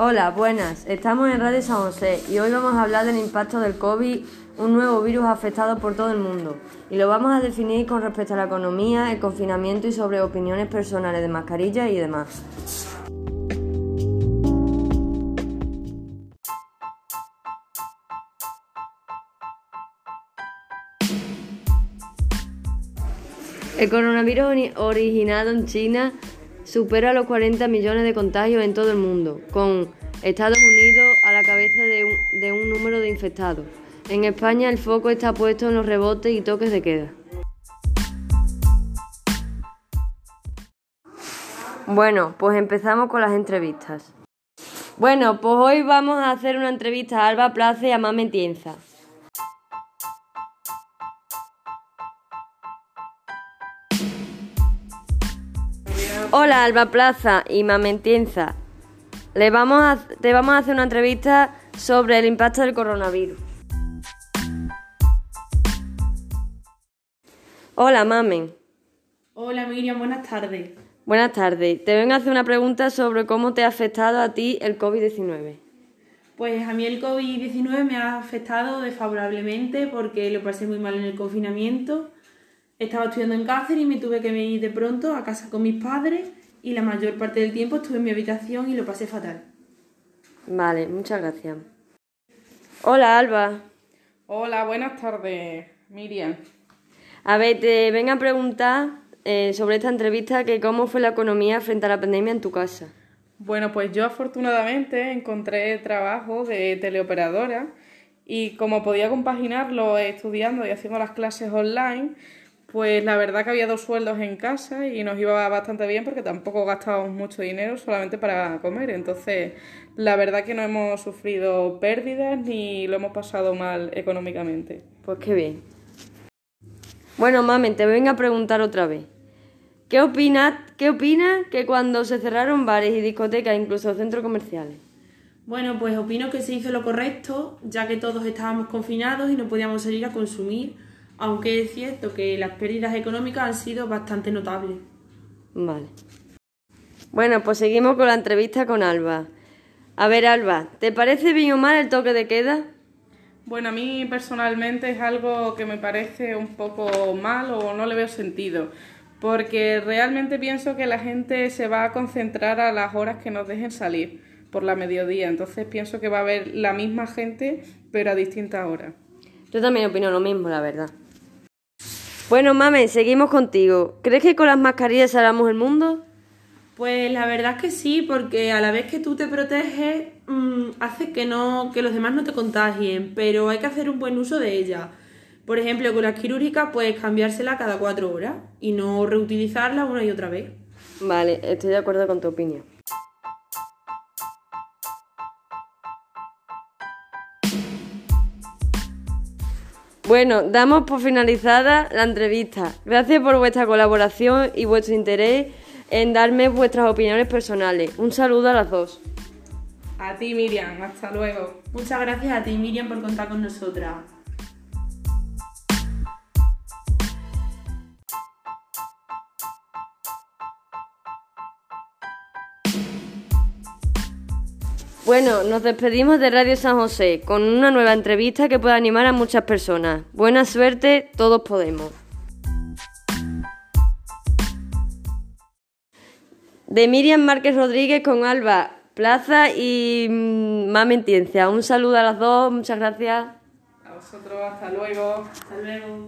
Hola, buenas. Estamos en Radio San José y hoy vamos a hablar del impacto del COVID, un nuevo virus afectado por todo el mundo. Y lo vamos a definir con respecto a la economía, el confinamiento y sobre opiniones personales de mascarillas y demás. El coronavirus originado en China supera los 40 millones de contagios en todo el mundo, con Estados Unidos a la cabeza de un, de un, número de infectados. En España el foco está puesto en los rebotes y toques de queda. Bueno, pues empezamos con las entrevistas. Bueno, pues hoy vamos a hacer una entrevista a Alba Plaza y a Mame Tienza. Hola Alba Plaza y Mamentienza. Le vamos a, te vamos a hacer una entrevista sobre el impacto del coronavirus. Hola Mamen. Hola Miriam, buenas tardes. Buenas tardes. Te vengo a hacer una pregunta sobre cómo te ha afectado a ti el COVID-19. Pues a mí el COVID-19 me ha afectado desfavorablemente porque lo pasé muy mal en el confinamiento estaba estudiando en Cáceres y me tuve que venir de pronto a casa con mis padres y la mayor parte del tiempo estuve en mi habitación y lo pasé fatal. Vale, muchas gracias. Hola, Alba. Hola, buenas tardes, Miriam. A ver, te vengo a preguntar eh, sobre esta entrevista que cómo fue la economía frente a la pandemia en tu casa. Bueno, pues yo afortunadamente encontré trabajo de teleoperadora y como podía compaginarlo estudiando y haciendo las clases online, pues la verdad que había dos sueldos en casa y nos iba bastante bien porque tampoco gastábamos mucho dinero solamente para comer. Entonces, la verdad que no hemos sufrido pérdidas ni lo hemos pasado mal económicamente. Pues qué bien. Bueno, mamen, te vengo a preguntar otra vez. ¿Qué opinas, qué opinas que cuando se cerraron bares y discotecas, incluso centros comerciales? Bueno, pues opino que se hizo lo correcto, ya que todos estábamos confinados y no podíamos salir a consumir aunque es cierto que las pérdidas económicas han sido bastante notables. Vale. Bueno, pues seguimos con la entrevista con Alba. A ver, Alba, ¿te parece bien o mal el toque de queda? Bueno, a mí personalmente es algo que me parece un poco mal o no le veo sentido, porque realmente pienso que la gente se va a concentrar a las horas que nos dejen salir por la mediodía, entonces pienso que va a haber la misma gente pero a distintas horas. Yo también opino lo mismo, la verdad. Bueno, mame, seguimos contigo. ¿Crees que con las mascarillas salvamos el mundo? Pues la verdad es que sí, porque a la vez que tú te proteges, mmm, hace que no, que los demás no te contagien, pero hay que hacer un buen uso de ellas. Por ejemplo, con las quirúrgicas puedes cambiársela cada cuatro horas y no reutilizarla una y otra vez. Vale, estoy de acuerdo con tu opinión. Bueno, damos por finalizada la entrevista. Gracias por vuestra colaboración y vuestro interés en darme vuestras opiniones personales. Un saludo a las dos. A ti, Miriam. Hasta luego. Muchas gracias a ti, Miriam, por contar con nosotras. Bueno, nos despedimos de Radio San José con una nueva entrevista que puede animar a muchas personas. Buena suerte, todos podemos. De Miriam Márquez Rodríguez con Alba Plaza y mm, Mamen Tiencia. Un saludo a las dos, muchas gracias. A vosotros, hasta luego. Hasta luego.